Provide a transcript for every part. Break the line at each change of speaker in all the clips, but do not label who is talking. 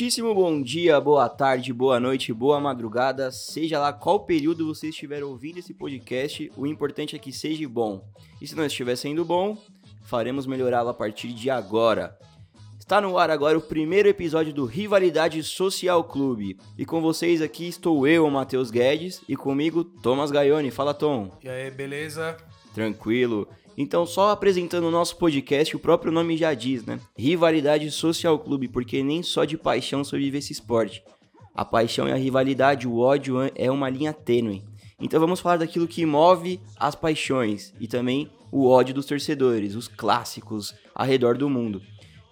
Muitíssimo bom dia, boa tarde, boa noite, boa madrugada, seja lá qual período você estiver ouvindo esse podcast, o importante é que seja bom. E se não estiver sendo bom, faremos melhorá-lo a partir de agora. Está no ar agora o primeiro episódio do Rivalidade Social Clube. E com vocês aqui estou eu, Matheus Guedes, e comigo Thomas Gaioni. Fala, Tom.
E aí, beleza?
Tranquilo. Então, só apresentando o nosso podcast, o próprio nome já diz, né? Rivalidade Social Clube, porque nem só de paixão sobrevive esse esporte. A paixão e a rivalidade, o ódio é uma linha tênue. Então vamos falar daquilo que move as paixões e também o ódio dos torcedores, os clássicos ao redor do mundo.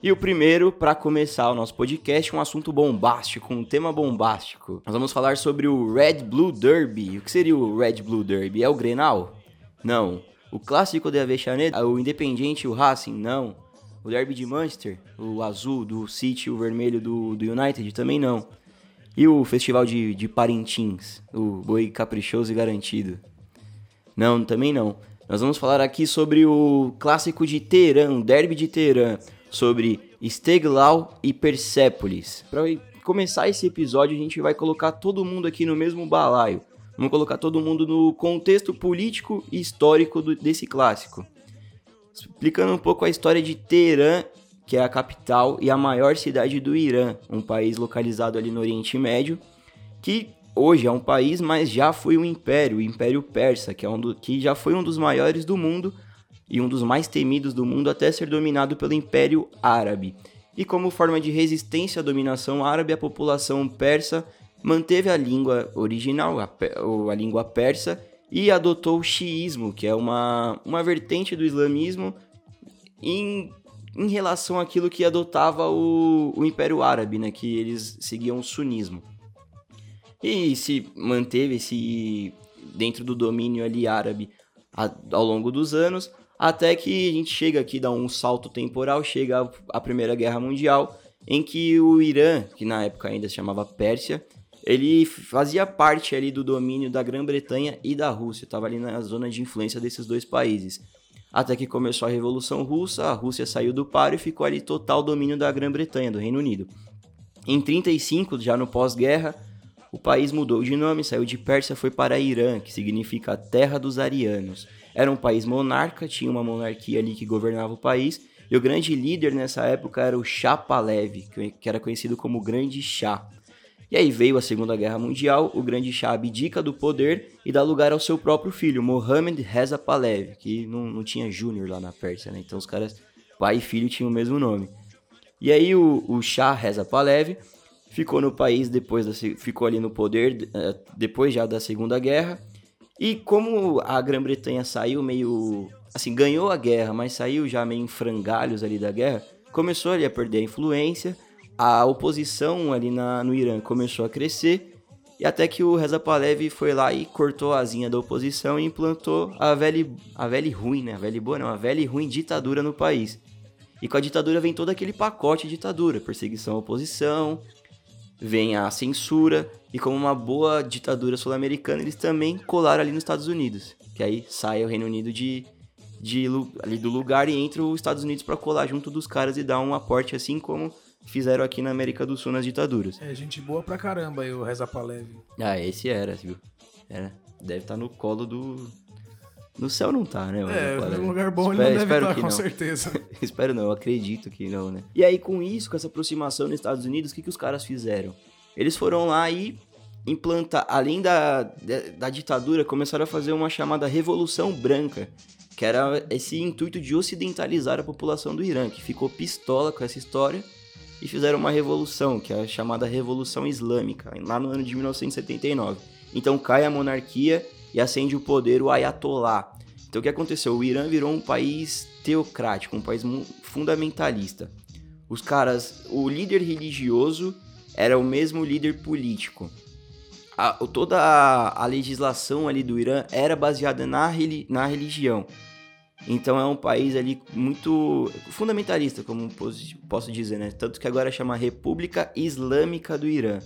E o primeiro, para começar o nosso podcast, um assunto bombástico, um tema bombástico. Nós vamos falar sobre o Red Blue Derby. O que seria o Red Blue Derby? É o Grenal? Não. O clássico de Avechanet, o Independiente e o Racing, não. O Derby de Manchester, o azul do City, o vermelho do, do United, também não. E o Festival de, de Parintins, o Boi Caprichoso e Garantido. Não, também não. Nós vamos falar aqui sobre o clássico de Teherã, o Derby de Teherã, sobre Steglau e Persépolis. Para começar esse episódio, a gente vai colocar todo mundo aqui no mesmo balaio. Vamos colocar todo mundo no contexto político e histórico do, desse clássico. Explicando um pouco a história de Teherã, que é a capital e a maior cidade do Irã, um país localizado ali no Oriente Médio, que hoje é um país, mas já foi um império, o Império Persa, que, é um do, que já foi um dos maiores do mundo e um dos mais temidos do mundo até ser dominado pelo Império Árabe. E como forma de resistência à dominação árabe, a população persa manteve a língua original, a, a língua persa, e adotou o xiismo, que é uma, uma vertente do islamismo em, em relação àquilo que adotava o, o Império Árabe, né, que eles seguiam o sunismo. E se manteve esse dentro do domínio ali árabe ao longo dos anos, até que a gente chega aqui, dá um salto temporal, chega a Primeira Guerra Mundial, em que o Irã, que na época ainda se chamava Pérsia, ele fazia parte ali do domínio da Grã-Bretanha e da Rússia, estava ali na zona de influência desses dois países. Até que começou a Revolução Russa, a Rússia saiu do páreo e ficou ali total domínio da Grã-Bretanha, do Reino Unido. Em 35, já no pós-guerra, o país mudou de nome, saiu de Pérsia, foi para Irã, que significa Terra dos Arianos. Era um país monarca, tinha uma monarquia ali que governava o país, e o grande líder nessa época era o Shah Pahlavi, que era conhecido como Grande Shah. E aí veio a Segunda Guerra Mundial, o grande Shah abdica do poder e dá lugar ao seu próprio filho, Mohammed Reza Pahlavi, que não, não tinha Júnior lá na Pérsia, né? Então os caras, pai e filho, tinham o mesmo nome. E aí o, o Shah Reza Pahlavi ficou no país depois da, ficou ali no poder eh, depois já da Segunda Guerra. E como a Grã-Bretanha saiu meio assim, ganhou a guerra, mas saiu já meio em frangalhos ali da guerra, começou ali a perder a influência a oposição ali na, no Irã começou a crescer e até que o Reza Pahlavi foi lá e cortou a asinha da oposição e implantou a velha, a velha ruim, né? A velha boa não, a velha ruim ditadura no país. E com a ditadura vem todo aquele pacote de ditadura, perseguição à oposição, vem a censura e como uma boa ditadura sul-americana, eles também colaram ali nos Estados Unidos, que aí sai o Reino Unido de, de ali do lugar e entra os Estados Unidos para colar junto dos caras e dar um aporte assim como fizeram aqui na América do Sul nas ditaduras.
É, gente boa pra caramba aí o Reza Palev.
Ah, esse era, viu? Era. Deve estar tá no colo do. No céu não tá, né?
É, num lugar bom espero, ele não deve estar, tá, com não. certeza.
espero não, eu acredito que não, né? E aí, com isso, com essa aproximação nos Estados Unidos, o que, que os caras fizeram? Eles foram lá e implantar, além da, da ditadura, começaram a fazer uma chamada Revolução Branca, que era esse intuito de ocidentalizar a população do Irã, que ficou pistola com essa história e fizeram uma revolução, que é a chamada Revolução Islâmica, lá no ano de 1979. Então cai a monarquia e acende o poder o Ayatollah. Então o que aconteceu? O Irã virou um país teocrático, um país fundamentalista. Os caras, o líder religioso era o mesmo líder político. A, toda a, a, legislação ali do Irã era baseada na, na religião. Então é um país ali muito fundamentalista, como posso dizer, né? Tanto que agora chama República Islâmica do Irã.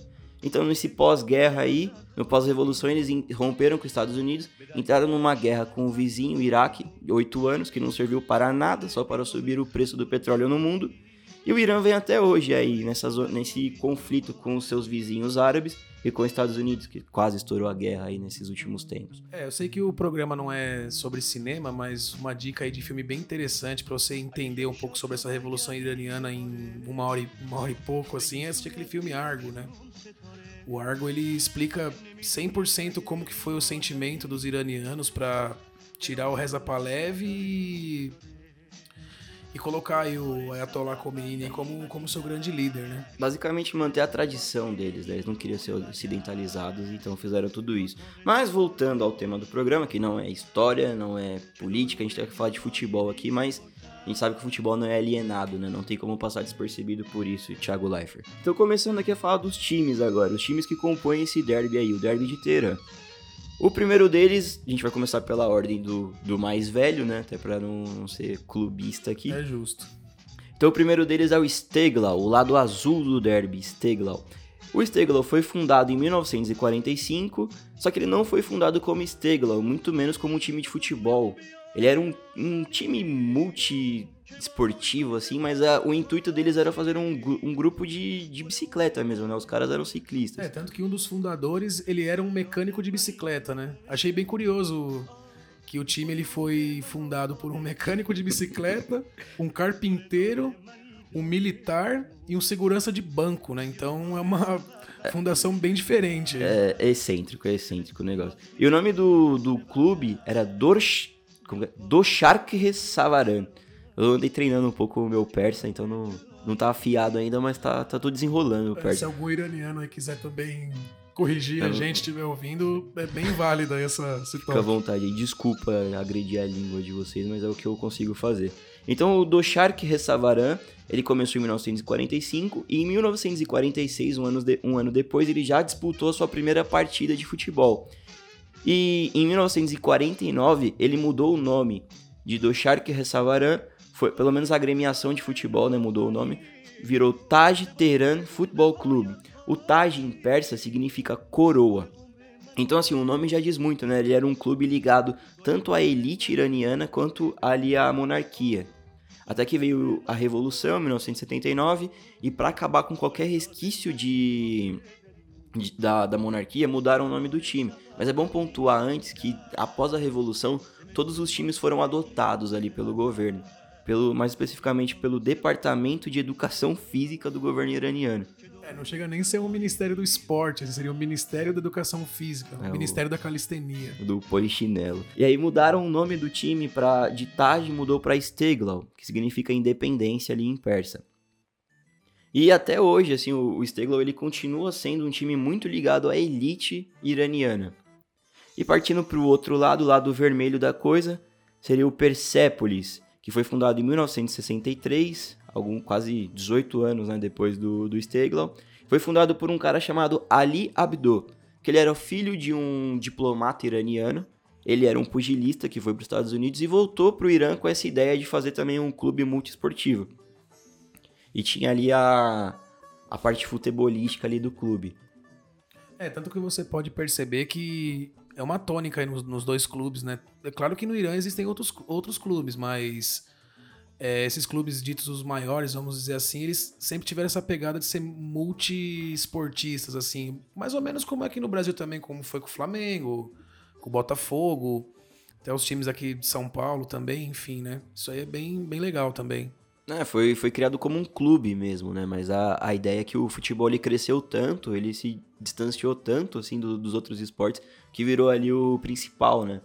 Então, nesse pós-guerra aí, no pós-revolução, eles romperam com os Estados Unidos, entraram numa guerra com o vizinho, o Iraque, oito anos, que não serviu para nada, só para subir o preço do petróleo no mundo. E o Irã vem até hoje aí, nessa, nesse conflito com os seus vizinhos árabes e com os Estados Unidos, que quase estourou a guerra aí nesses últimos tempos.
É, eu sei que o programa não é sobre cinema, mas uma dica aí de filme bem interessante para você entender um pouco sobre essa revolução iraniana em uma hora e, uma hora e pouco, assim, é assistir aquele filme Argo, né? O Argo ele explica 100% como que foi o sentimento dos iranianos para tirar o Reza Palev e colocar aí o Ayatollah Khomeini como, como seu grande líder, né?
Basicamente manter a tradição deles, né? Eles não queriam ser ocidentalizados, então fizeram tudo isso. Mas voltando ao tema do programa, que não é história, não é política, a gente tem que falar de futebol aqui, mas a gente sabe que o futebol não é alienado, né? Não tem como passar despercebido por isso, Thiago Leifert. Então, começando aqui a falar dos times agora, os times que compõem esse derby aí, o derby de Teherã. O primeiro deles, a gente vai começar pela ordem do, do mais velho, né? Até pra não, não ser clubista aqui.
É justo.
Então, o primeiro deles é o Steglau, o lado azul do derby, Steglau. O Steglau foi fundado em 1945, só que ele não foi fundado como Steglau, muito menos como um time de futebol. Ele era um, um time multi esportivo, assim, mas a, o intuito deles era fazer um, um grupo de, de bicicleta mesmo, né? Os caras eram ciclistas.
É, tanto que um dos fundadores, ele era um mecânico de bicicleta, né? Achei bem curioso que o time ele foi fundado por um mecânico de bicicleta, um carpinteiro, um militar e um segurança de banco, né? Então é uma fundação bem diferente.
É, é excêntrico, é excêntrico o negócio. E o nome do, do clube era Dorsh é? Doshark Savaran. Eu andei treinando um pouco o meu persa, então não, não tá afiado ainda, mas tá, tá tudo desenrolando o persa.
Se algum iraniano aí quiser também corrigir a gente estiver ouvindo, é bem válida essa situação.
Fica à vontade. Desculpa agredir a língua de vocês, mas é o que eu consigo fazer. Então, o Doshark Ressavaran, ele começou em 1945 e em 1946, um ano, de, um ano depois, ele já disputou a sua primeira partida de futebol. E em 1949 ele mudou o nome de Doshark Ressavaran, foi pelo menos a agremiação de futebol, né, mudou o nome, virou Taj Tehran Football Club. O Taj em persa significa coroa. Então assim, o nome já diz muito, né? Ele era um clube ligado tanto à elite iraniana quanto ali à monarquia. Até que veio a Revolução, em 1979, e para acabar com qualquer resquício de da, da monarquia mudaram o nome do time. Mas é bom pontuar antes que, após a Revolução, todos os times foram adotados ali pelo governo. Pelo, mais especificamente pelo Departamento de Educação Física do governo iraniano.
É, não chega nem a ser um Ministério do Esporte, seria o Ministério da Educação Física, é, o Ministério da Calistenia.
Do polichinelo. E aí mudaram o nome do time para de Taj mudou para Steglau, que significa independência ali em persa. E até hoje, assim, o, o Steglow ele continua sendo um time muito ligado à elite iraniana. E partindo para o outro lado, o lado vermelho da coisa, seria o Persepolis, que foi fundado em 1963, algum quase 18 anos né, depois do, do Steglow. Foi fundado por um cara chamado Ali Abdo, que ele era filho de um diplomata iraniano. Ele era um pugilista que foi para os Estados Unidos e voltou para o Irã com essa ideia de fazer também um clube multiesportivo. E tinha ali a, a parte futebolística ali do clube.
É, tanto que você pode perceber que é uma tônica aí nos, nos dois clubes, né? É claro que no Irã existem outros, outros clubes, mas é, esses clubes ditos os maiores, vamos dizer assim, eles sempre tiveram essa pegada de ser multi-esportistas, assim. Mais ou menos como aqui no Brasil também, como foi com o Flamengo, com o Botafogo, até os times aqui de São Paulo também, enfim, né? Isso aí é bem, bem legal também.
É, foi, foi criado como um clube mesmo, né? Mas a, a ideia é que o futebol ele cresceu tanto, ele se distanciou tanto assim do, dos outros esportes, que virou ali o principal, né?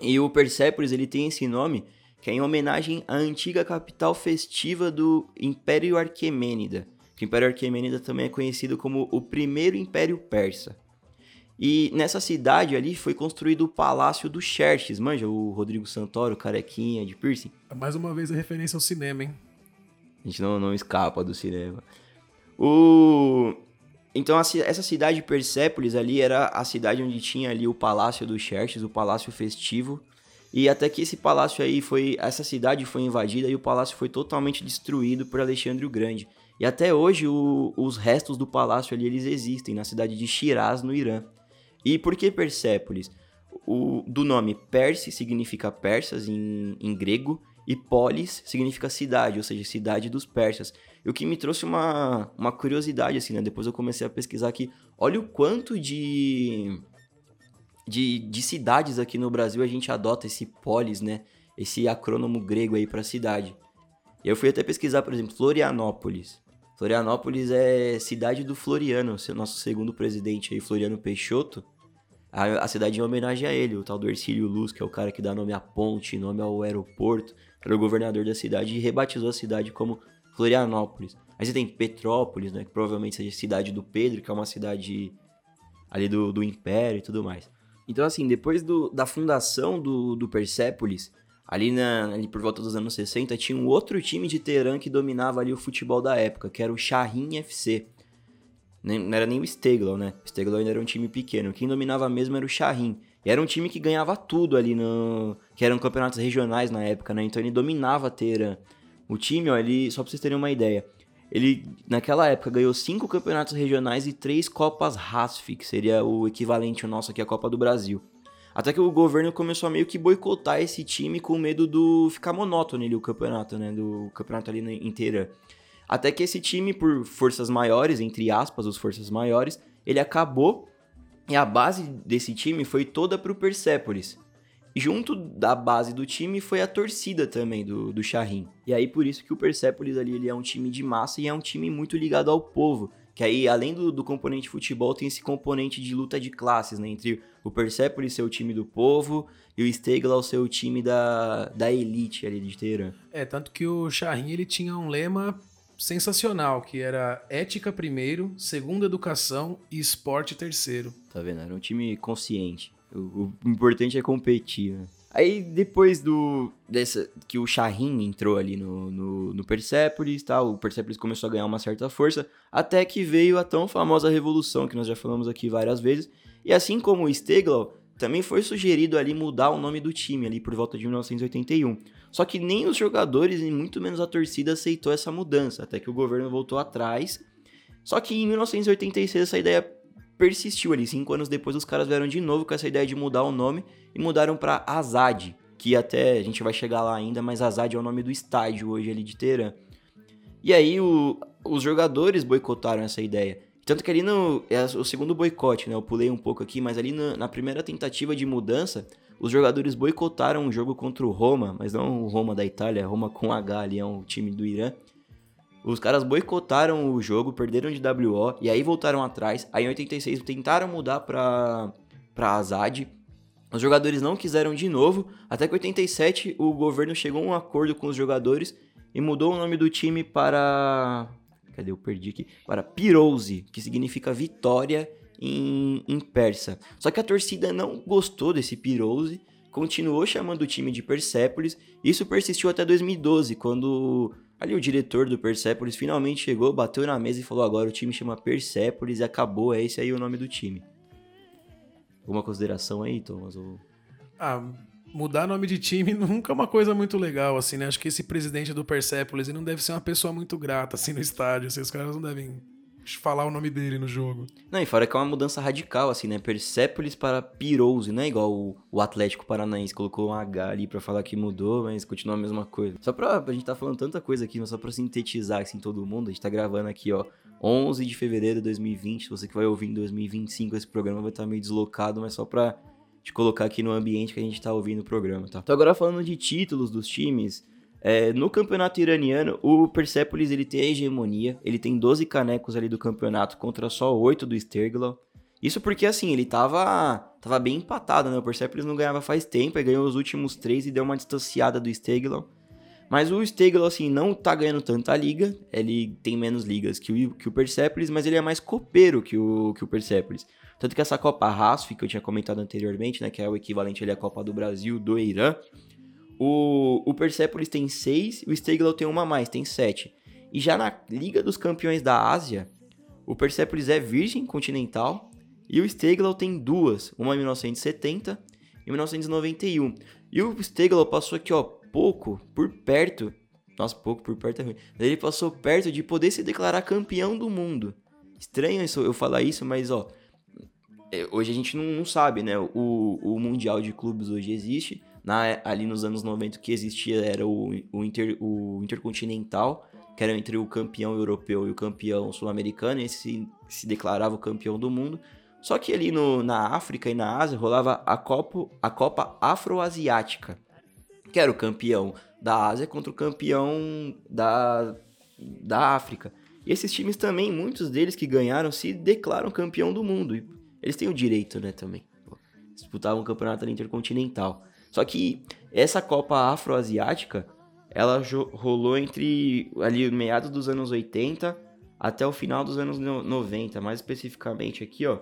E o Persepolis ele tem esse nome que é em homenagem à antiga capital festiva do Império Arquemênida. Que o Império Arquemênida também é conhecido como o primeiro Império Persa. E nessa cidade ali foi construído o Palácio do Xerxes, manja? O Rodrigo Santoro, carequinha de piercing.
Mais uma vez a referência ao cinema, hein?
A gente não, não escapa do cinema. O... Então essa cidade de Persépolis ali era a cidade onde tinha ali o Palácio do Xerxes, o Palácio Festivo. E até que esse palácio aí foi. Essa cidade foi invadida e o palácio foi totalmente destruído por Alexandre o Grande. E até hoje o, os restos do palácio ali eles existem na cidade de Shiraz, no Irã. E por que Persépolis? O, do nome Perse significa persas em, em grego e polis significa cidade, ou seja, cidade dos persas. E o que me trouxe uma, uma curiosidade, assim, né? Depois eu comecei a pesquisar aqui. Olha o quanto de, de, de cidades aqui no Brasil a gente adota esse polis, né? Esse acrônomo grego aí para cidade. Eu fui até pesquisar, por exemplo, Florianópolis. Florianópolis é cidade do Floriano, nosso segundo presidente aí, Floriano Peixoto. A, a cidade em homenagem a ele, o tal do Ercílio Luz, que é o cara que dá nome à ponte, nome ao aeroporto era o governador da cidade e rebatizou a cidade como Florianópolis. Aí você tem Petrópolis, né, que provavelmente seja a cidade do Pedro, que é uma cidade ali do, do Império e tudo mais. Então, assim, depois do, da fundação do, do Persépolis, ali, na, ali por volta dos anos 60, tinha um outro time de Teherã que dominava ali o futebol da época, que era o Shahin FC. Não era nem o Steglau, né? O Steglau ainda era um time pequeno. Quem dominava mesmo era o Shahin. E era um time que ganhava tudo ali no. que eram campeonatos regionais na época, né? Então ele dominava a. O time, ó, ele. Só pra vocês terem uma ideia. Ele, naquela época, ganhou cinco campeonatos regionais e três Copas RASF, que seria o equivalente ao nosso aqui à Copa do Brasil. Até que o governo começou a meio que boicotar esse time com medo do ficar monótono ali o campeonato, né? Do campeonato ali inteira. Até que esse time, por forças maiores, entre aspas, os forças maiores, ele acabou e a base desse time foi toda pro Persepolis. Junto da base do time foi a torcida também do, do Shahin. E aí por isso que o Persepolis ali ele é um time de massa e é um time muito ligado ao povo. Que aí, além do, do componente futebol, tem esse componente de luta de classes, né? Entre o Persepolis ser o time do povo e o Steglau ser o time da, da elite ali de Teherã.
É, tanto que o Shahin ele tinha um lema sensacional, que era ética primeiro, segundo educação e esporte terceiro.
Tá vendo? Era um time consciente. O, o importante é competir, né? Aí depois do dessa que o Shahin entrou ali no, no, no Persepolis, tal, o Persepolis começou a ganhar uma certa força, até que veio a tão famosa revolução que nós já falamos aqui várias vezes. E assim como o Steglau, também foi sugerido ali mudar o nome do time ali por volta de 1981. Só que nem os jogadores e muito menos a torcida aceitou essa mudança, até que o governo voltou atrás. Só que em 1986 essa ideia persistiu ali. Cinco anos depois os caras vieram de novo com essa ideia de mudar o nome e mudaram para Azad, que até a gente vai chegar lá ainda, mas Azad é o nome do estádio hoje ali de Teherã. E aí o, os jogadores boicotaram essa ideia. Tanto que ali no. É o segundo boicote, né? Eu pulei um pouco aqui, mas ali na, na primeira tentativa de mudança, os jogadores boicotaram um jogo contra o Roma, mas não o Roma da Itália, Roma com H ali, é um time do Irã. Os caras boicotaram o jogo, perderam de WO e aí voltaram atrás. Aí em 86 tentaram mudar pra, pra Azad. Os jogadores não quiseram de novo, até que em 87 o governo chegou a um acordo com os jogadores e mudou o nome do time para Cadê? Eu perdi aqui. Para Pirouse, que significa vitória em, em persa. Só que a torcida não gostou desse Pirouse, continuou chamando o time de Persépolis. Isso persistiu até 2012, quando ali o diretor do Persépolis finalmente chegou, bateu na mesa e falou: agora o time chama Persépolis e acabou, é esse aí o nome do time. Alguma consideração aí, Thomas? Ou...
Ah, mudar nome de time nunca é uma coisa muito legal, assim, né? Acho que esse presidente do Persepolis não deve ser uma pessoa muito grata, assim, no estádio. Assim, os caras não devem falar o nome dele no jogo.
Não, e fora que é uma mudança radical, assim, né? Persepolis para Pirose, não é igual o, o Atlético Paranaense colocou um H ali pra falar que mudou, mas continua a mesma coisa. Só pra, a gente tá falando tanta coisa aqui, mas só pra sintetizar, assim, todo mundo, a gente tá gravando aqui, ó, 11 de fevereiro de 2020, você que vai ouvir em 2025 esse programa vai estar tá meio deslocado, mas só pra de colocar aqui no ambiente que a gente tá ouvindo o programa, tá? Então agora falando de títulos dos times, é, no campeonato iraniano, o Persepolis ele tem a hegemonia, ele tem 12 canecos ali do campeonato contra só 8 do Sterglau. Isso porque, assim, ele tava, tava bem empatado, né? O Persepolis não ganhava faz tempo, ele ganhou os últimos três e deu uma distanciada do Sterglau. Mas o Steglau, assim, não tá ganhando tanta liga. Ele tem menos ligas que o, que o Persepolis, mas ele é mais copeiro que o, que o Persepolis. Tanto que essa Copa RASF, que eu tinha comentado anteriormente, né, que é o equivalente ali à Copa do Brasil do Irã, o, o Persepolis tem seis e o Steglau tem uma a mais, tem sete. E já na Liga dos Campeões da Ásia, o Persepolis é virgem continental e o Steglau tem duas, uma em 1970 em 1991. E o Stegler passou aqui, ó, pouco, por perto. Nossa, pouco por perto é ruim. Ele passou perto de poder se declarar campeão do mundo. Estranho isso, eu falar isso, mas ó, hoje a gente não, não sabe, né? O, o Mundial de Clubes hoje existe. Na, ali nos anos 90 o que existia era o, o, inter, o Intercontinental, que era entre o campeão europeu e o campeão sul-americano, e se, se declarava o campeão do mundo. Só que ali no, na África e na Ásia rolava a Copa, a Copa Afroasiática, que era o campeão da Ásia contra o campeão da, da África. E esses times também, muitos deles que ganharam, se declaram campeão do mundo. Eles têm o direito, né, também. Disputavam campeonato intercontinental. Só que essa Copa Afroasiática, ela rolou entre ali meados dos anos 80 até o final dos anos 90, mais especificamente aqui, ó,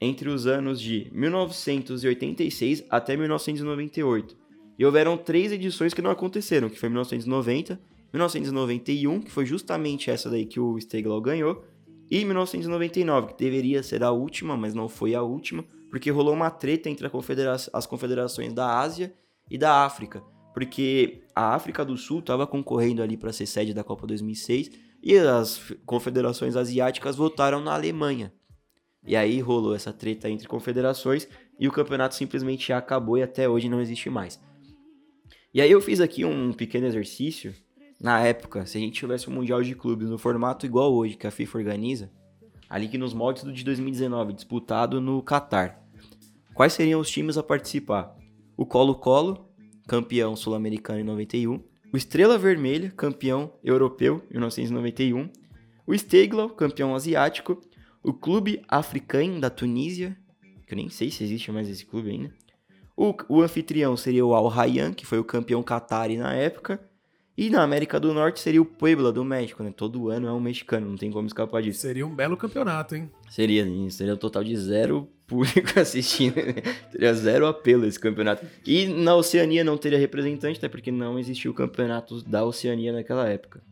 entre os anos de 1986 até 1998. E houveram três edições que não aconteceram, que foi 1990, 1991, que foi justamente essa daí que o Steglau ganhou, e 1999, que deveria ser a última, mas não foi a última, porque rolou uma treta entre confedera as confederações da Ásia e da África, porque a África do Sul estava concorrendo ali para ser sede da Copa 2006 e as confederações asiáticas votaram na Alemanha. E aí rolou essa treta entre confederações e o campeonato simplesmente acabou e até hoje não existe mais. E aí eu fiz aqui um pequeno exercício na época, se a gente tivesse um Mundial de Clubes no formato igual hoje, que a FIFA organiza, ali que nos moldes do de 2019, disputado no Catar, quais seriam os times a participar? O Colo-Colo, campeão sul-americano em 91, o Estrela Vermelha, campeão europeu em 1991, o Steglau, campeão asiático, o Clube Africain da Tunísia, que eu nem sei se existe mais esse clube ainda, o, o anfitrião seria o Al Rayyan, que foi o campeão qatari na época, e na América do Norte seria o Puebla do México, né? Todo ano é um mexicano, não tem como escapar disso.
Seria um belo campeonato, hein?
Seria, seria um total de zero público assistindo. teria zero apelo esse campeonato. E na Oceania não teria representante, até porque não existia o campeonato da Oceania naquela época.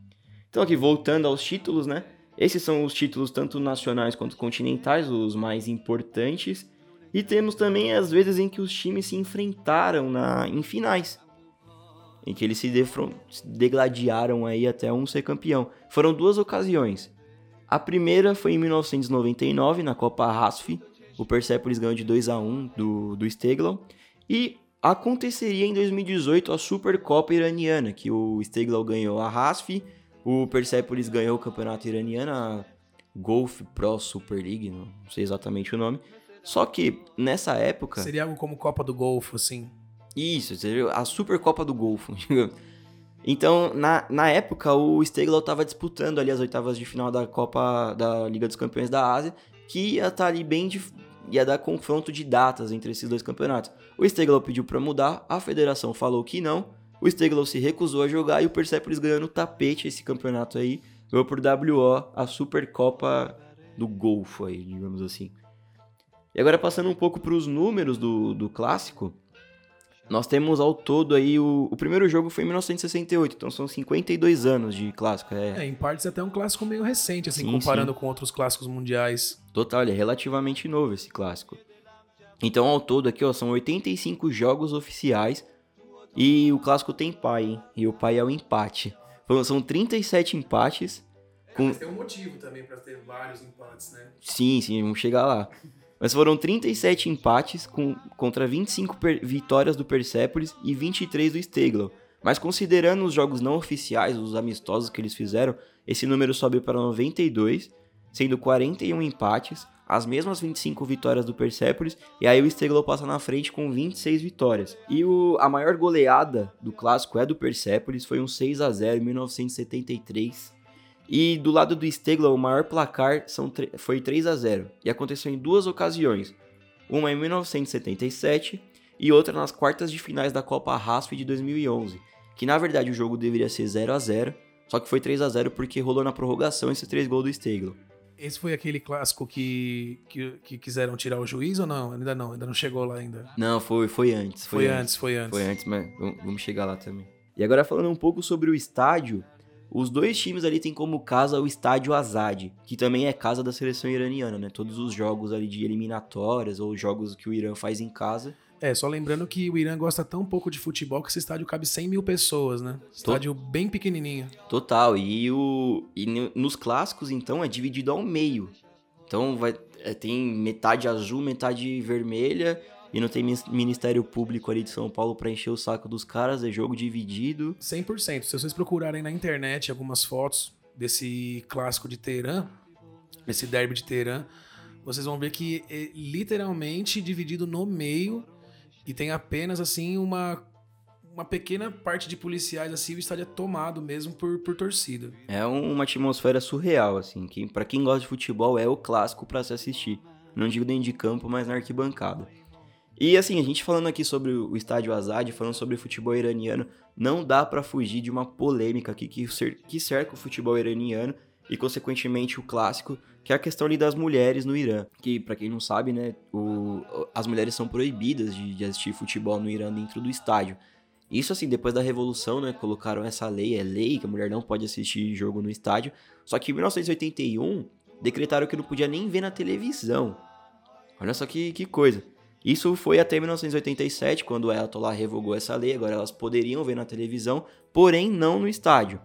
Então aqui, voltando aos títulos, né? Esses são os títulos tanto nacionais quanto continentais, os mais importantes. E temos também as vezes em que os times se enfrentaram na, em finais em que eles se, se degladiaram aí até um ser campeão. Foram duas ocasiões. A primeira foi em 1999, na Copa RASF. O Persepolis ganhou de 2 a 1 do, do Steglau. E aconteceria em 2018 a Supercopa Iraniana, que o Steglau ganhou a RASF, o Persepolis ganhou o campeonato iraniano, a Golf Pro Super League, não sei exatamente o nome. Só que nessa época.
Seria algo como Copa do Golfo, assim.
Isso, a Supercopa do Golfo. então, na, na época, o Steglau estava disputando ali as oitavas de final da Copa da Liga dos Campeões da Ásia, que ia estar tá ali bem de, ia dar confronto de datas entre esses dois campeonatos. O Steglau pediu para mudar, a federação falou que não, o Steglau se recusou a jogar e o Persepolis ganhou no tapete esse campeonato aí, ganhou por WO a Supercopa do Golfo aí, digamos assim. E agora passando um pouco para os números do, do clássico, nós temos ao todo aí o, o primeiro jogo foi em 1968, então são 52 anos de clássico.
É, é em partes até um clássico meio recente, assim, sim, comparando sim. com outros clássicos mundiais.
Total, ele é relativamente novo esse clássico. Então ao todo aqui, ó, são 85 jogos oficiais e o clássico tem pai, hein? E o pai é o empate. São 37 empates.
Com... Mas tem um motivo também para ter vários empates, né?
Sim, sim, vamos chegar lá. Mas foram 37 empates com, contra 25 vitórias do Persepolis e 23 do Steglau. Mas considerando os jogos não oficiais, os amistosos que eles fizeram, esse número sobe para 92, sendo 41 empates, as mesmas 25 vitórias do Persepolis, e aí o Steglau passa na frente com 26 vitórias. E o, a maior goleada do clássico é do Persepolis, foi um 6 a 0 em 1973, e do lado do Stegla, o maior placar são, foi 3 a 0 e aconteceu em duas ocasiões. Uma em 1977 e outra nas quartas de finais da Copa Rasp de 2011, que na verdade o jogo deveria ser 0 a 0 só que foi 3 a 0 porque rolou na prorrogação esses três gols do Stegla.
Esse foi aquele clássico que, que, que, quiseram tirar o juiz ou não? Ainda não, ainda não chegou lá ainda.
Não, foi, foi antes.
Foi, foi antes, antes, foi antes.
Foi antes, mas vamos chegar lá também. E agora falando um pouco sobre o estádio, os dois times ali têm como casa o estádio Azad, que também é casa da seleção iraniana, né? Todos os jogos ali de eliminatórias ou jogos que o Irã faz em casa.
É, só lembrando que o Irã gosta tão pouco de futebol que esse estádio cabe 100 mil pessoas, né? Estádio bem pequenininho.
Total, e, o, e nos clássicos, então, é dividido ao meio. Então, vai, é, tem metade azul, metade vermelha, e não tem Ministério Público ali de São Paulo para encher o saco dos caras, é jogo dividido.
100%. Se vocês procurarem na internet algumas fotos desse clássico de Teherã, esse derby de Teherã, vocês vão ver que é literalmente dividido no meio e tem apenas assim uma uma pequena parte de policiais assim, o estádio é tomado mesmo por, por torcida.
É uma atmosfera surreal assim, que para quem gosta de futebol é o clássico para se assistir. Não digo dentro de campo, mas na arquibancada. E assim, a gente falando aqui sobre o estádio Azad, falando sobre o futebol iraniano, não dá para fugir de uma polêmica aqui que, que cerca o futebol iraniano e consequentemente o clássico, que é a questão ali das mulheres no Irã. Que para quem não sabe, né, o, as mulheres são proibidas de, de, assistir futebol no Irã dentro do estádio. Isso assim, depois da revolução, né, colocaram essa lei, é lei que a mulher não pode assistir jogo no estádio. Só que em 1981 decretaram que não podia nem ver na televisão. Olha só que, que coisa. Isso foi até 1987, quando o Ayatollah revogou essa lei, agora elas poderiam ver na televisão, porém não no estádio.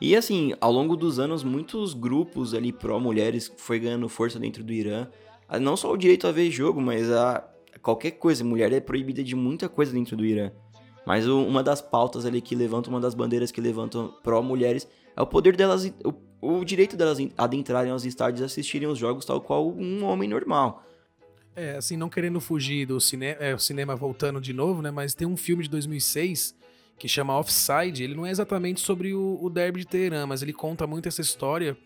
E assim, ao longo dos anos, muitos grupos ali pró-mulheres foi ganhando força dentro do Irã. Ah, não só o direito a ver jogo, mas a qualquer coisa. Mulher é proibida de muita coisa dentro do Irã. Mas uma das pautas ali que levanta, uma das bandeiras que levantam pró-mulheres é o poder delas, o, o direito delas adentrarem aos estádios e assistirem os jogos tal qual um homem normal.
É, assim, não querendo fugir do cinema, é, cinema voltando de novo, né? Mas tem um filme de 2006 que chama Offside. Ele não é exatamente sobre o, o derby de Teherã, mas ele conta muito essa história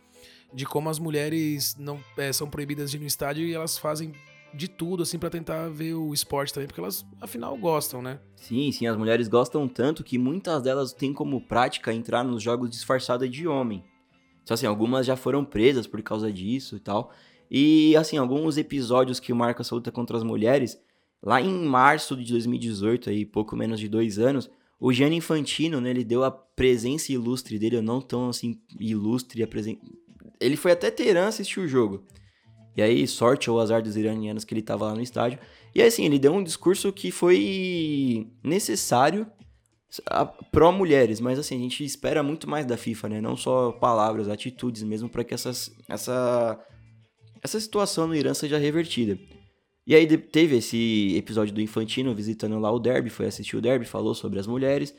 de como as mulheres não é, são proibidas de ir no estádio e elas fazem de tudo assim para tentar ver o esporte também, porque elas afinal gostam, né?
Sim, sim, as mulheres gostam tanto que muitas delas têm como prática entrar nos jogos disfarçadas de homem. Então assim, algumas já foram presas por causa disso e tal. E, assim, alguns episódios que marcam essa luta contra as mulheres, lá em março de 2018, aí, pouco menos de dois anos, o Gianni Infantino, né, ele deu a presença ilustre dele, não tão, assim, ilustre, a presen... ele foi até Teherã assistir o jogo. E aí, sorte ou azar dos iranianos que ele estava lá no estádio. E assim, ele deu um discurso que foi necessário pró-mulheres, mas assim, a gente espera muito mais da FIFA, né? Não só palavras, atitudes mesmo, para que essas, essa essa situação no Irã seja revertida. E aí teve esse episódio do Infantino visitando lá o Derby, foi assistir o Derby, falou sobre as mulheres.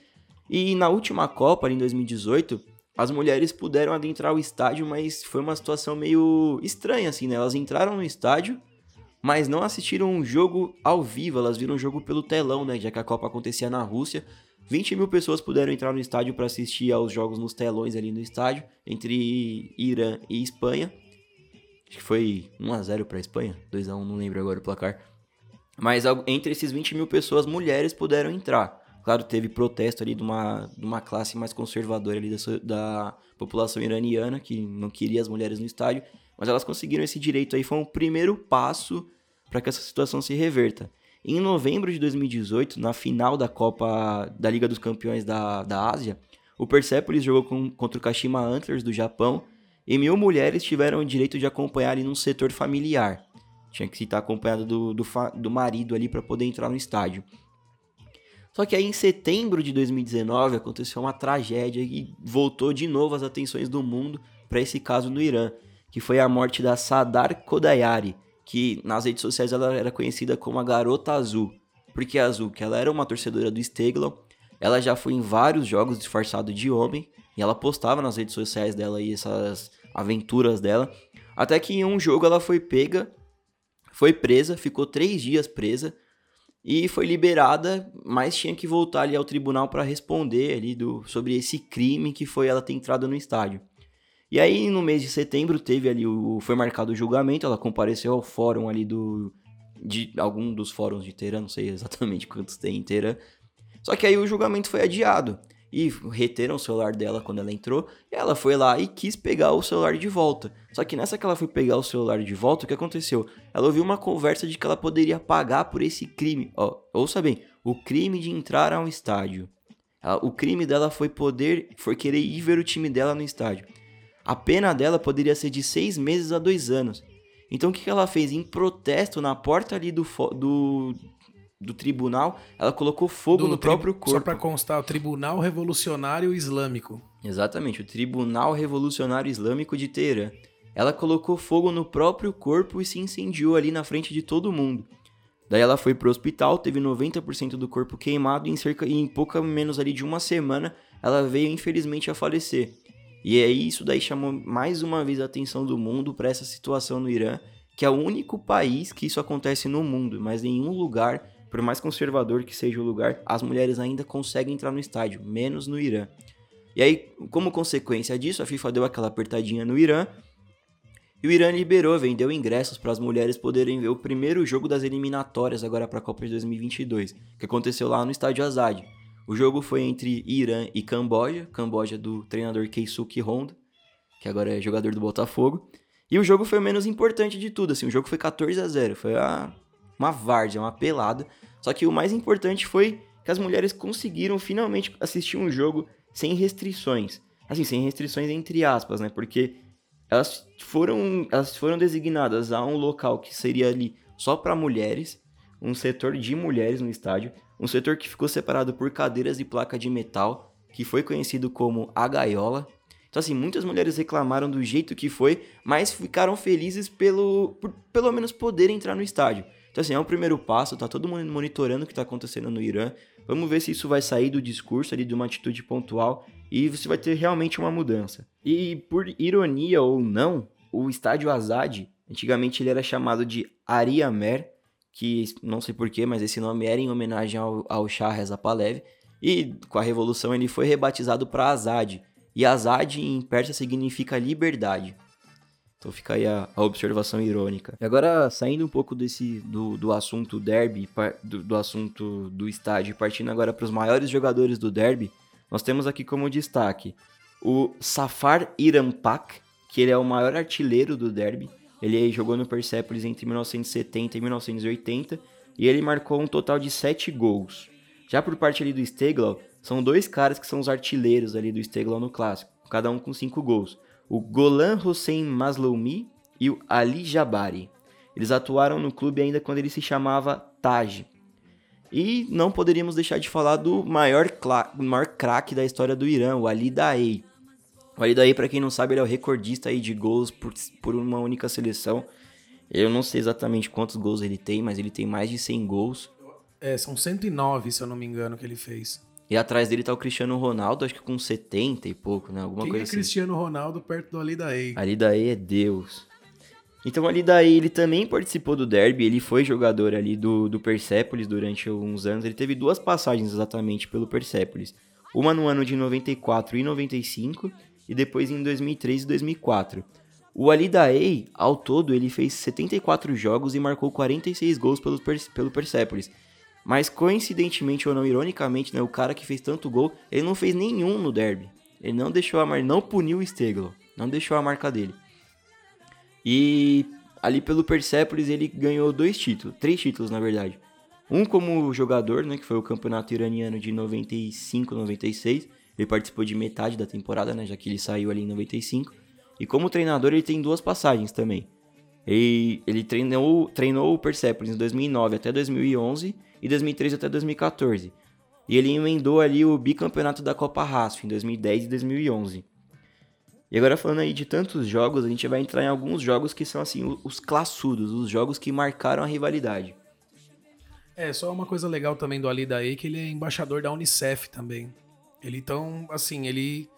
E na última Copa, em 2018, as mulheres puderam adentrar o estádio, mas foi uma situação meio estranha, assim, né? Elas entraram no estádio, mas não assistiram um jogo ao vivo, elas viram o um jogo pelo telão, né? Já que a Copa acontecia na Rússia. 20 mil pessoas puderam entrar no estádio para assistir aos jogos nos telões ali no estádio, entre Irã e Espanha. Acho que foi 1x0 pra Espanha, 2x1, não lembro agora o placar. Mas entre esses 20 mil pessoas, mulheres puderam entrar. Claro, teve protesto ali de uma, de uma classe mais conservadora ali da, da população iraniana, que não queria as mulheres no estádio, mas elas conseguiram esse direito aí, foi um primeiro passo para que essa situação se reverta. Em novembro de 2018, na final da Copa da Liga dos Campeões da, da Ásia, o Persepolis jogou com, contra o Kashima Antlers do Japão e mil mulheres tiveram o direito de acompanhar ali num setor familiar. Tinha que estar acompanhado do, do, do marido ali para poder entrar no estádio. Só que aí em setembro de 2019 aconteceu uma tragédia e voltou de novo as atenções do mundo para esse caso no Irã, que foi a morte da Sadar Kodayari, que nas redes sociais ela era conhecida como a Garota Azul. Por que azul? Que ela era uma torcedora do Steglon, ela já foi em vários jogos disfarçado de homem e ela postava nas redes sociais dela aí essas aventuras dela. Até que em um jogo ela foi pega, foi presa, ficou três dias presa e foi liberada, mas tinha que voltar ali ao tribunal para responder ali do, sobre esse crime que foi ela ter entrado no estádio. E aí no mês de setembro teve ali o foi marcado o julgamento, ela compareceu ao fórum ali do de algum dos fóruns de Teherã, não sei exatamente quantos tem em Teherã. Só que aí o julgamento foi adiado e reteram o celular dela quando ela entrou. Ela foi lá e quis pegar o celular de volta. Só que nessa que ela foi pegar o celular de volta, o que aconteceu? Ela ouviu uma conversa de que ela poderia pagar por esse crime. Ó, ouça bem, o crime de entrar a um estádio. Ela, o crime dela foi poder, foi querer ir ver o time dela no estádio. A pena dela poderia ser de seis meses a dois anos. Então o que ela fez? Em protesto na porta ali do, do do tribunal, ela colocou fogo
Do
no próprio corpo.
Só pra constar, o Tribunal Revolucionário Islâmico.
Exatamente, o Tribunal Revolucionário Islâmico de Teherã. Ela colocou fogo no próprio corpo e se incendiou ali na frente de todo mundo. Daí ela foi pro hospital, teve 90% do corpo queimado e em cerca e em pouca menos ali de uma semana ela veio infelizmente a falecer. E aí isso daí chamou mais uma vez a atenção do mundo para essa situação no Irã, que é o único país que isso acontece no mundo, mas nenhum lugar, por mais conservador que seja o lugar, as mulheres ainda conseguem entrar no estádio, menos no Irã. E aí, como consequência disso, a FIFA deu aquela apertadinha no Irã. E o Irã liberou, vendeu ingressos para as mulheres poderem ver o primeiro jogo das eliminatórias agora para a Copa de 2022, que aconteceu lá no estádio Azad. O jogo foi entre Irã e Camboja, Camboja do treinador Keisuke Honda, que agora é jogador do Botafogo. E o jogo foi o menos importante de tudo, assim, o jogo foi 14 a 0, foi a- uma várzea, uma pelada. Só que o mais importante foi que as mulheres conseguiram finalmente assistir um jogo sem restrições. Assim, sem restrições entre aspas, né? Porque elas foram, elas foram designadas a um local que seria ali só para mulheres, um setor de mulheres no estádio, um setor que ficou separado por cadeiras e placa de metal, que foi conhecido como a gaiola. Então, assim, muitas mulheres reclamaram do jeito que foi, mas ficaram felizes pelo, por pelo menos poder entrar no estádio. Então, assim, é um primeiro passo, tá todo mundo monitorando o que tá acontecendo no Irã. Vamos ver se isso vai sair do discurso ali, de uma atitude pontual, e você vai ter realmente uma mudança. E por ironia ou não, o estádio Azad, antigamente ele era chamado de Ariamer, que não sei porquê, mas esse nome era em homenagem ao, ao Shah Reza Pahlavi, e com a revolução ele foi rebatizado para Azad. E Azad em persa significa liberdade. Então fica aí a, a observação irônica. E agora, saindo um pouco desse do, do assunto derby, do, do assunto do estádio, partindo agora para os maiores jogadores do derby, nós temos aqui como destaque o Safar Irampak, que ele é o maior artilheiro do derby. Ele jogou no Persepolis entre 1970 e 1980 e ele marcou um total de 7 gols. Já por parte ali do Steglau, são dois caras que são os artilheiros ali do Steglau no clássico, cada um com 5 gols. O Golan Hossein Masloumi e o Ali Jabari. Eles atuaram no clube ainda quando ele se chamava Taj. E não poderíamos deixar de falar do maior, maior craque da história do Irã, o Ali Daei. O Ali Daei, pra quem não sabe, ele é o recordista aí de gols por, por uma única seleção. Eu não sei exatamente quantos gols ele tem, mas ele tem mais de 100 gols.
É, são 109, se eu não me engano, que ele fez.
E atrás dele tá o Cristiano Ronaldo, acho que com 70 e pouco, né? Alguma
Quem
coisa
é
assim.
Cristiano Ronaldo perto do Ali Daei?
Ali daí é Deus. Então ali daí ele também participou do derby, ele foi jogador ali do, do Persepolis durante alguns anos. Ele teve duas passagens exatamente pelo Persepolis. Uma no ano de 94 e 95 e depois em 2003 e 2004. O Ali Daei, ao todo, ele fez 74 jogos e marcou 46 gols pelo, pelo Persepolis. Mas coincidentemente ou não, ironicamente, né, o cara que fez tanto gol, ele não fez nenhum no derby. Ele não deixou a mar... não puniu o Steglo, não deixou a marca dele. E ali pelo Persepolis ele ganhou dois títulos, três títulos na verdade. Um como jogador, né, que foi o campeonato iraniano de 95, 96. Ele participou de metade da temporada, né, já que ele saiu ali em 95. E como treinador ele tem duas passagens também. Ele, ele treinou, treinou o Persepolis em 2009 até 2011 e 2013 até 2014. E ele emendou ali o bicampeonato da Copa Rasf em 2010 e 2011. E agora falando aí de tantos jogos, a gente vai entrar em alguns jogos que são assim os classudos, os jogos que marcaram a rivalidade.
É, só uma coisa legal também do Ali Daei, que ele é embaixador da Unicef também. Ele então, assim, ele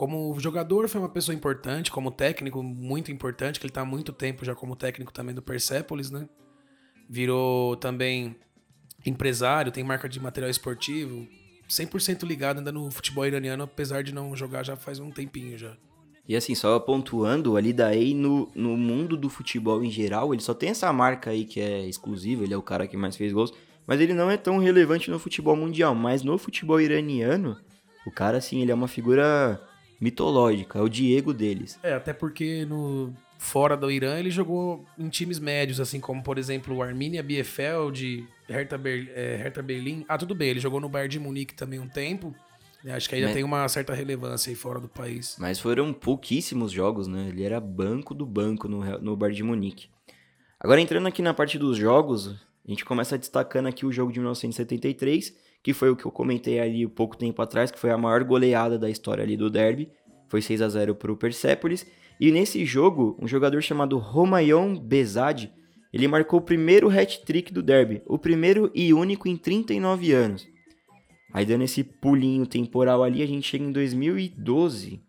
como jogador foi uma pessoa importante, como técnico muito importante, que ele tá há muito tempo já como técnico também do Persepolis, né? Virou também empresário, tem marca de material esportivo, 100% ligado ainda no futebol iraniano, apesar de não jogar já faz um tempinho já.
E assim, só pontuando, ali daí no, no mundo do futebol em geral, ele só tem essa marca aí que é exclusiva, ele é o cara que mais fez gols, mas ele não é tão relevante no futebol mundial, mas no futebol iraniano, o cara assim, ele é uma figura mitológica, é o Diego deles.
É, até porque no fora do Irã ele jogou em times médios, assim como, por exemplo, o Arminia Bielefeld, Hertha, Ber é, Hertha Berlim. Ah, tudo bem, ele jogou no Bayern de Munique também um tempo. né, Acho que ainda
Mas-
tem uma certa relevância aí fora do país.
Mas foram pouquíssimos jogos, né? Ele era banco do banco no, no Bayern de Munique. Agora entrando aqui na parte dos jogos, A gente começa destacando aqui o jogo de 1973, que foi o que eu comentei ali pouco tempo atrás, que foi a maior goleada da história ali do derby. Foi 6 a 0 para o Persepolis. E nesse jogo, um jogador chamado Romayon Bezad, ele marcou o primeiro hat-trick do derby, o primeiro e único em 39 anos. Aí dando esse pulinho temporal ali, a gente chega em 2012,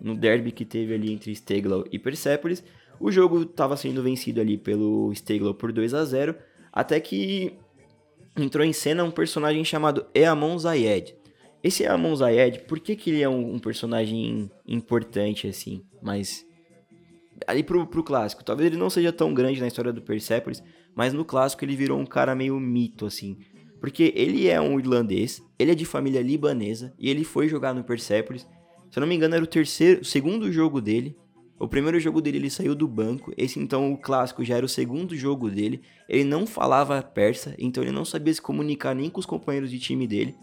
no derby que teve ali entre Steglau e Persepolis. O jogo estava sendo vencido ali pelo Steglau por 2 a 0 até que entrou em cena um personagem chamado Eamon Zayed. Esse Eamon Zayed, por que, que ele é um, um personagem importante assim? Mas ali pro, pro clássico, talvez ele não seja tão grande na história do Persepolis, mas no clássico ele virou um cara meio mito assim. Porque ele é um irlandês, ele é de família libanesa e ele foi jogar no Persepolis. Se eu não me engano, era o terceiro, o segundo jogo dele. O primeiro jogo dele ele saiu do banco, esse então o clássico já era o segundo jogo dele. Ele não falava persa, então ele não sabia se comunicar nem com os companheiros de time dele.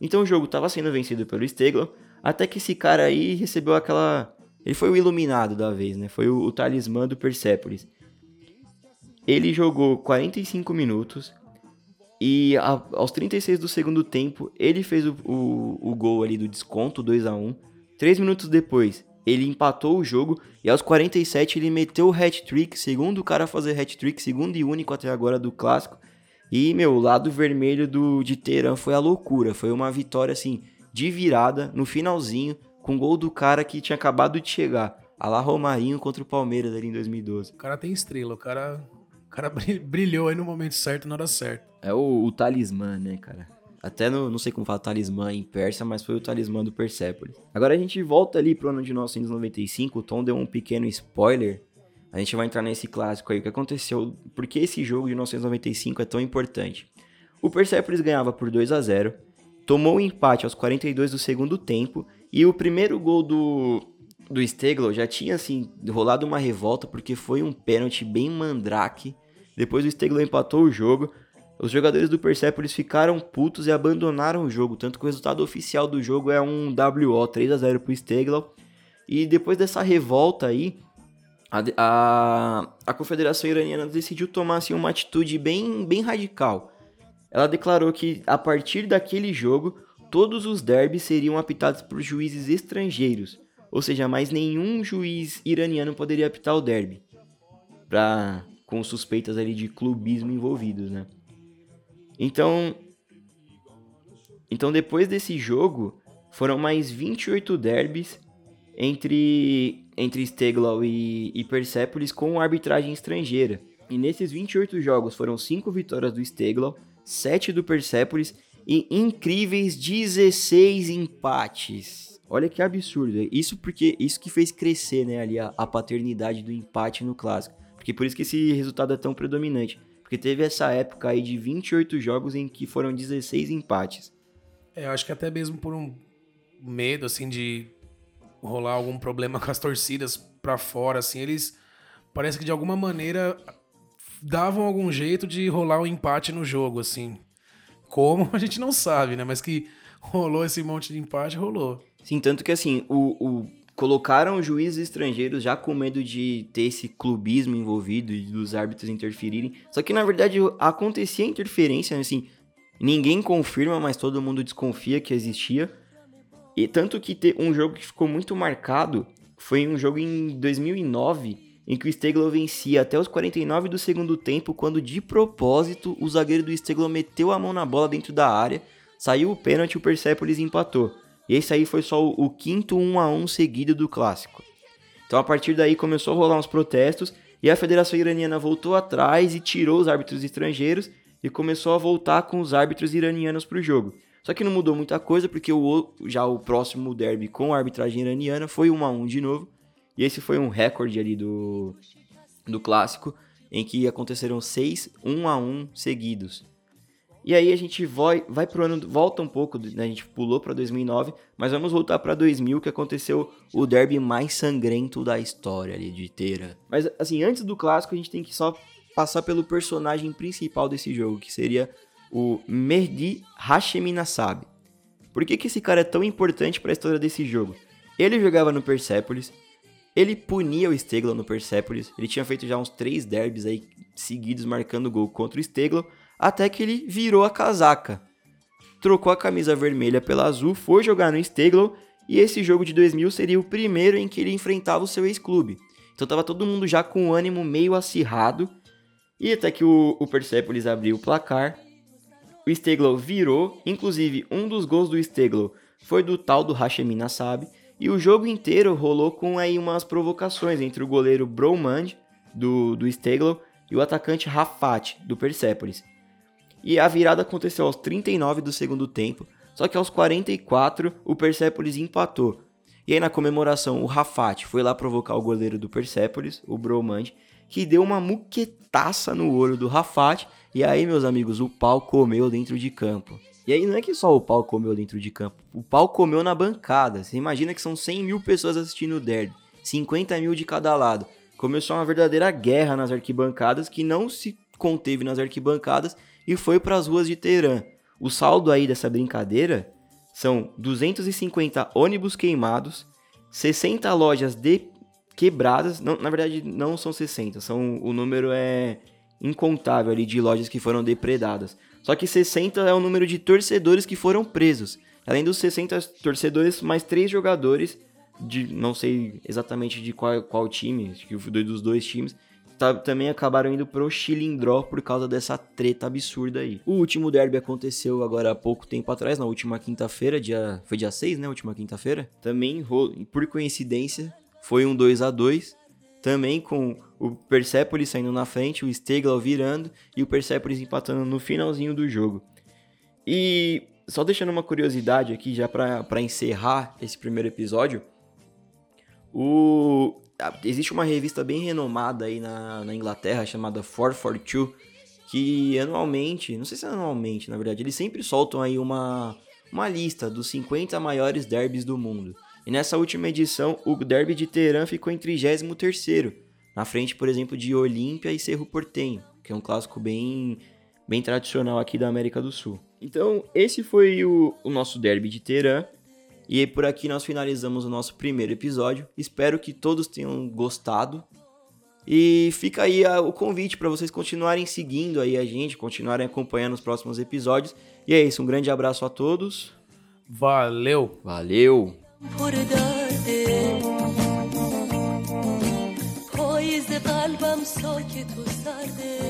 Então o jogo estava sendo vencido pelo Steglo, até que esse cara aí recebeu aquela. Ele foi o iluminado da vez, né? Foi o, o talismã do Persepolis. Ele jogou 45 minutos e a, aos 36 do segundo tempo ele fez o, o, o gol ali do desconto, 2 a 1 Três minutos depois, ele empatou o jogo e aos 47 ele meteu o hat-trick, segundo o cara a fazer hat-trick, segundo e único até agora do clássico. E, meu, o lado vermelho do, de Teherã foi a loucura, foi uma vitória assim, de virada, no finalzinho, com gol do cara que tinha acabado de chegar. A lá Romarinho contra o Palmeiras ali em 2012.
O cara tem estrela, o cara, o cara brilhou aí no momento certo, na hora certa.
É o, o talismã, né, cara? Até no, não sei como fala talismã em persa, mas foi o talismã do Persepolis. Agora a gente volta ali pro ano de 1995, o Tom deu um pequeno spoiler. A gente vai entrar nesse clássico aí, o que aconteceu, por que esse jogo de 1995 é tão importante. O Persepolis ganhava por 2 a 0 tomou o um empate aos 42 do segundo tempo, e o primeiro gol do, do Steglo já tinha assim rolado uma revolta porque foi um pênalti bem mandrake. Depois o Steglo empatou o jogo, os jogadores do Persepolis ficaram putos e abandonaram o jogo, tanto que o resultado oficial do jogo é um WO 3 a 0 pro Steglau. E depois dessa revolta aí, a, a, a Confederação Iraniana decidiu tomar assim, uma atitude bem, bem radical. Ela declarou que a partir daquele jogo, todos os derbys seriam apitados por juízes estrangeiros, ou seja, mais nenhum juiz iraniano poderia apitar o derby, pra, com suspeitas ali de clubismo envolvidos, né? Então, então depois desse jogo, foram mais 28 derbys entre, entre Steglau e, e Persepolis com arbitragem estrangeira. E nesses 28 jogos foram 5 vitórias do Steglau, 7 do Persepolis e incríveis 16 empates. Olha que absurdo. Isso porque isso que fez crescer, né, ali a, a paternidade do empate no clássico. Porque por isso que esse resultado é tão predominante. Porque teve essa época aí de 28 jogos em que foram 16 empates.
É, eu acho que até mesmo por um medo, assim, de rolar algum problema com as torcidas pra fora, assim, eles parece que de alguma maneira davam algum jeito de rolar um empate no jogo, assim. Como a gente não sabe, né? Mas que rolou esse monte de empate, rolou.
Sim, tanto que assim, o, o colocaram juízes estrangeiros já com medo de ter esse clubismo envolvido e dos árbitros interferirem. Só que na verdade acontecia interferência, assim, ninguém confirma, mas todo mundo desconfia que existia. E tanto que um jogo que ficou muito marcado foi um jogo em 2009 em que o Steglo vencia até os 49 do segundo tempo, quando de propósito o zagueiro do Steglo meteu a mão na bola dentro da área, saiu o pênalti e o Persepolis empatou. Esse aí foi só o, o quinto 1 a 1 seguido do clássico. Então a partir daí começou a rolar uns protestos e a Federação Iraniana voltou atrás e tirou os árbitros estrangeiros e começou a voltar com os árbitros iranianos para o jogo. Só que não mudou muita coisa porque o, já o próximo derby com a arbitragem iraniana foi 1 a 1 de novo. E esse foi um recorde ali do, do clássico em que aconteceram seis 1 a 1 seguidos. E aí a gente vai, vai pro ano, volta um pouco, né? a gente pulou para 2009, mas vamos voltar para 2000, que aconteceu o derby mais sangrento da história ali de Teira. Mas assim, antes do clássico, a gente tem que só passar pelo personagem principal desse jogo, que seria o Mehdi Hashemi Nassab. Por que, que esse cara é tão importante para a história desse jogo? Ele jogava no Persepolis, ele punia o Stegla no Persepolis, ele tinha feito já uns três derbys aí seguidos marcando gol contra o Steglo, até que ele virou a casaca. Trocou a camisa vermelha pela azul, foi jogar no Steglo e esse jogo de 2000 seria o primeiro em que ele enfrentava o seu ex-clube. Então tava todo mundo já com o ânimo meio acirrado. E até que o, o Persepolis abriu o placar. O Steglo virou, inclusive um dos gols do Steglo foi do tal do Hashemi Nassab. E o jogo inteiro rolou com aí umas provocações entre o goleiro Bromand, do, do Steglo, e o atacante Rafat, do Persepolis. E a virada aconteceu aos 39 do segundo tempo, só que aos 44 o Persepolis empatou. E aí na comemoração o Rafat foi lá provocar o goleiro do Persepolis, o Bromand, que deu uma muquetaça no olho do Rafat, e aí meus amigos, o pau comeu dentro de campo. E aí não é que só o pau comeu dentro de campo, o pau comeu na bancada. Você imagina que são 100 mil pessoas assistindo o derby, 50 mil de cada lado. Começou uma verdadeira guerra nas arquibancadas que não se conteve nas arquibancadas e foi para as ruas de Teherã. O saldo aí dessa brincadeira são 250 ônibus queimados, 60 lojas de quebradas, não, na verdade não são 60, são o número é incontável ali de lojas que foram depredadas. Só que 60 é o número de torcedores que foram presos. Além dos 60 torcedores, mais três jogadores de não sei exatamente de qual, qual time, acho que dos dois times, também acabaram indo pro Chilindró por causa dessa treta absurda aí. O último derby aconteceu agora há pouco tempo atrás, na última quinta-feira, dia foi dia 6, né, última quinta-feira. Também por coincidência, foi um 2 a 2 também com o Persepolis saindo na frente, o Steglau virando e o Persepolis empatando no finalzinho do jogo. E só deixando uma curiosidade aqui já para encerrar esse primeiro episódio, o existe uma revista bem renomada aí na, na Inglaterra chamada 442 que anualmente, não sei se é anualmente, na verdade, eles sempre soltam aí uma uma lista dos 50 maiores derbys do mundo. E nessa última edição, o derby de Teherã ficou em 33º, na frente, por exemplo, de Olímpia e Cerro Portenho, que é um clássico bem, bem tradicional aqui da América do Sul. Então, esse foi o, o nosso derby de Teherã. E por aqui nós finalizamos o nosso primeiro episódio. Espero que todos tenham gostado. E fica aí a, o convite para vocês continuarem seguindo aí a gente, continuarem acompanhando os próximos episódios. E é isso, um grande abraço a todos.
Valeu.
Valeu.
پر درده پاییز قلبم ساکت و سرده